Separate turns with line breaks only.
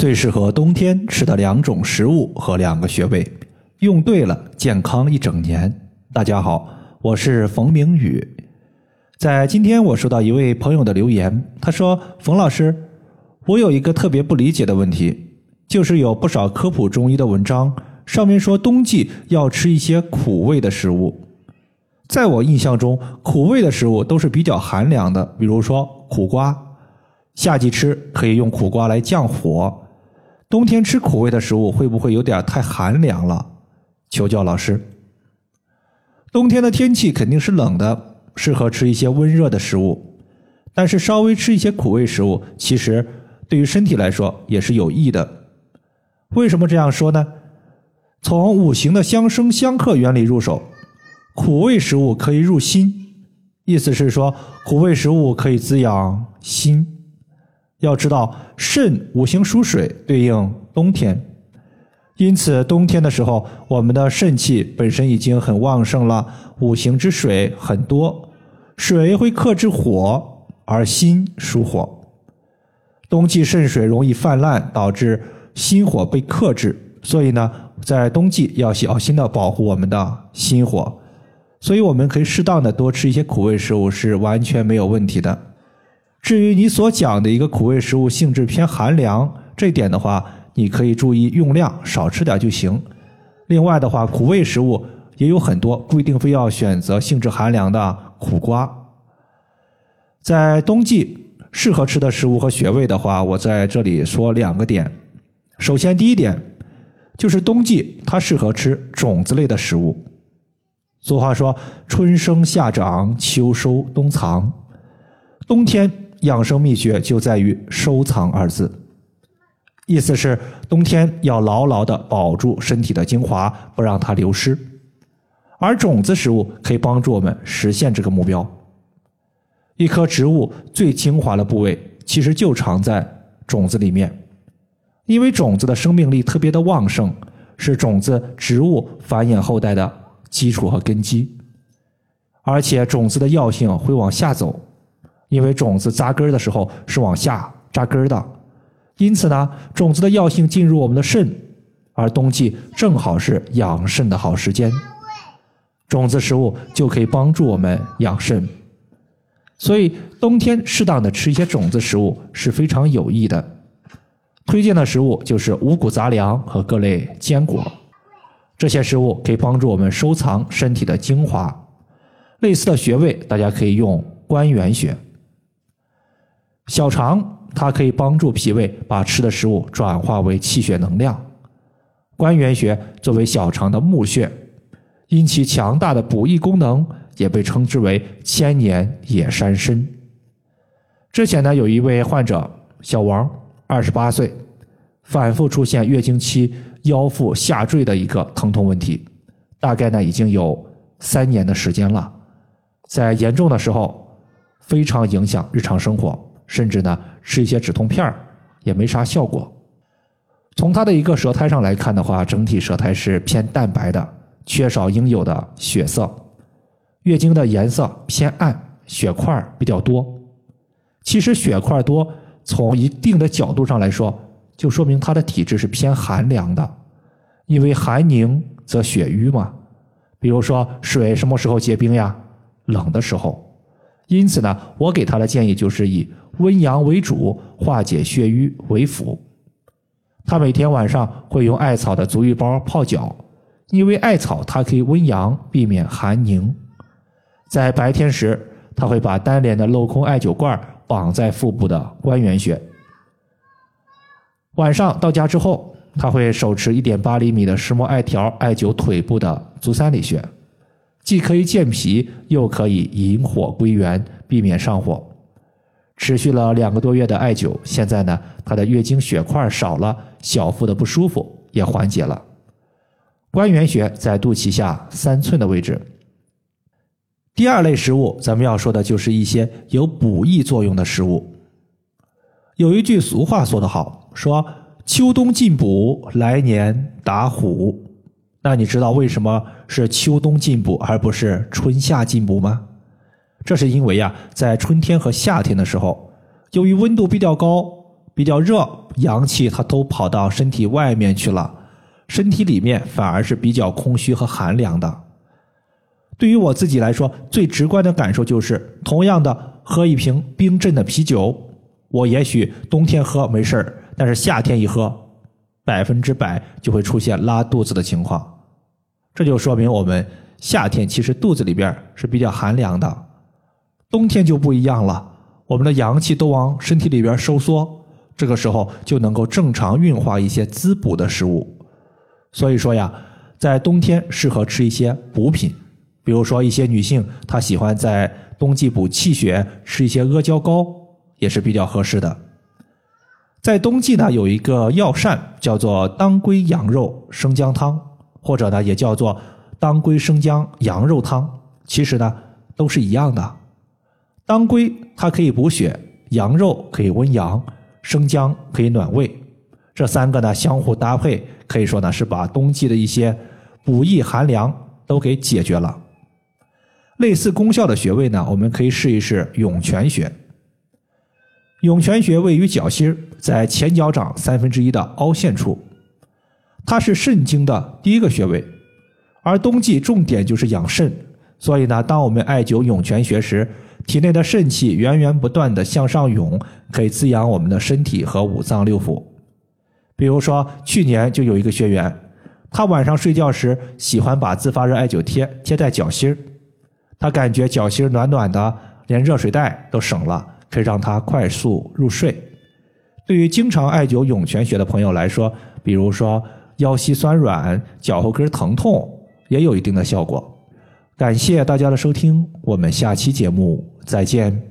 最适合冬天吃的两种食物和两个穴位，用对了，健康一整年。大家好，我是冯明宇。在今天，我收到一位朋友的留言，他说：“冯老师，我有一个特别不理解的问题，就是有不少科普中医的文章上面说冬季要吃一些苦味的食物。在我印象中，苦味的食物都是比较寒凉的，比如说苦瓜，夏季吃可以用苦瓜来降火。”冬天吃苦味的食物会不会有点太寒凉了？求教老师。冬天的天气肯定是冷的，适合吃一些温热的食物。但是稍微吃一些苦味食物，其实对于身体来说也是有益的。为什么这样说呢？从五行的相生相克原理入手，苦味食物可以入心，意思是说苦味食物可以滋养心。要知道，肾五行属水，对应冬天，因此冬天的时候，我们的肾气本身已经很旺盛了，五行之水很多，水会克制火，而心属火。冬季肾水容易泛滥，导致心火被克制，所以呢，在冬季要小心的保护我们的心火，所以我们可以适当的多吃一些苦味食物，是完全没有问题的。至于你所讲的一个苦味食物性质偏寒凉这点的话，你可以注意用量，少吃点就行。另外的话，苦味食物也有很多，不一定非要选择性质寒凉的苦瓜。在冬季适合吃的食物和穴位的话，我在这里说两个点。首先，第一点就是冬季它适合吃种子类的食物。俗话说：“春生夏长，秋收冬藏。”冬天。养生秘诀就在于“收藏”二字，意思是冬天要牢牢的保住身体的精华，不让它流失。而种子食物可以帮助我们实现这个目标。一棵植物最精华的部位，其实就藏在种子里面，因为种子的生命力特别的旺盛，是种子植物繁衍后代的基础和根基，而且种子的药性会往下走。因为种子扎根的时候是往下扎根的，因此呢，种子的药性进入我们的肾，而冬季正好是养肾的好时间，种子食物就可以帮助我们养肾，所以冬天适当的吃一些种子食物是非常有益的。推荐的食物就是五谷杂粮和各类坚果，这些食物可以帮助我们收藏身体的精华。类似的穴位，大家可以用关元穴。小肠它可以帮助脾胃把吃的食物转化为气血能量。关元穴作为小肠的募穴，因其强大的补益功能，也被称之为千年野山参。之前呢，有一位患者小王，二十八岁，反复出现月经期腰腹下坠的一个疼痛问题，大概呢已经有三年的时间了，在严重的时候非常影响日常生活。甚至呢，吃一些止痛片儿也没啥效果。从他的一个舌苔上来看的话，整体舌苔是偏淡白的，缺少应有的血色。月经的颜色偏暗，血块比较多。其实血块多，从一定的角度上来说，就说明他的体质是偏寒凉的。因为寒凝则血瘀嘛。比如说水什么时候结冰呀？冷的时候。因此呢，我给他的建议就是以温阳为主，化解血瘀为辅。他每天晚上会用艾草的足浴包泡脚，因为艾草它可以温阳，避免寒凝。在白天时，他会把单连的镂空艾灸罐绑在腹部的关元穴。晚上到家之后，他会手持一点八厘米的石墨艾条艾灸腿部的足三里穴。既可以健脾，又可以引火归元，避免上火。持续了两个多月的艾灸，现在呢，他的月经血块少了，小腹的不舒服也缓解了。关元穴在肚脐下三寸的位置。第二类食物，咱们要说的就是一些有补益作用的食物。有一句俗话说得好，说秋冬进补，来年打虎。那你知道为什么是秋冬进补而不是春夏进补吗？这是因为呀，在春天和夏天的时候，由于温度比较高，比较热，阳气它都跑到身体外面去了，身体里面反而是比较空虚和寒凉的。对于我自己来说，最直观的感受就是，同样的喝一瓶冰镇的啤酒，我也许冬天喝没事儿，但是夏天一喝，百分之百就会出现拉肚子的情况。这就说明我们夏天其实肚子里边是比较寒凉的，冬天就不一样了，我们的阳气都往身体里边收缩，这个时候就能够正常运化一些滋补的食物。所以说呀，在冬天适合吃一些补品。比如说，一些女性她喜欢在冬季补气血，吃一些阿胶糕也是比较合适的。在冬季呢，有一个药膳叫做当归羊肉生姜汤，或者呢也叫做当归生姜羊肉汤。其实呢都是一样的。当归它可以补血，羊肉可以温阳，生姜可以暖胃。这三个呢相互搭配，可以说呢是把冬季的一些补益寒凉都给解决了。类似功效的穴位呢，我们可以试一试涌泉穴。涌泉穴位于脚心，在前脚掌三分之一的凹陷处，它是肾经的第一个穴位。而冬季重点就是养肾，所以呢，当我们艾灸涌泉穴时，体内的肾气源源不断的向上涌，可以滋养我们的身体和五脏六腑。比如说，去年就有一个学员，他晚上睡觉时喜欢把自发热艾灸贴贴在脚心。他感觉脚心暖暖的，连热水袋都省了，可以让他快速入睡。对于经常艾灸涌泉穴的朋友来说，比如说腰膝酸软、脚后跟疼痛，也有一定的效果。感谢大家的收听，我们下期节目再见。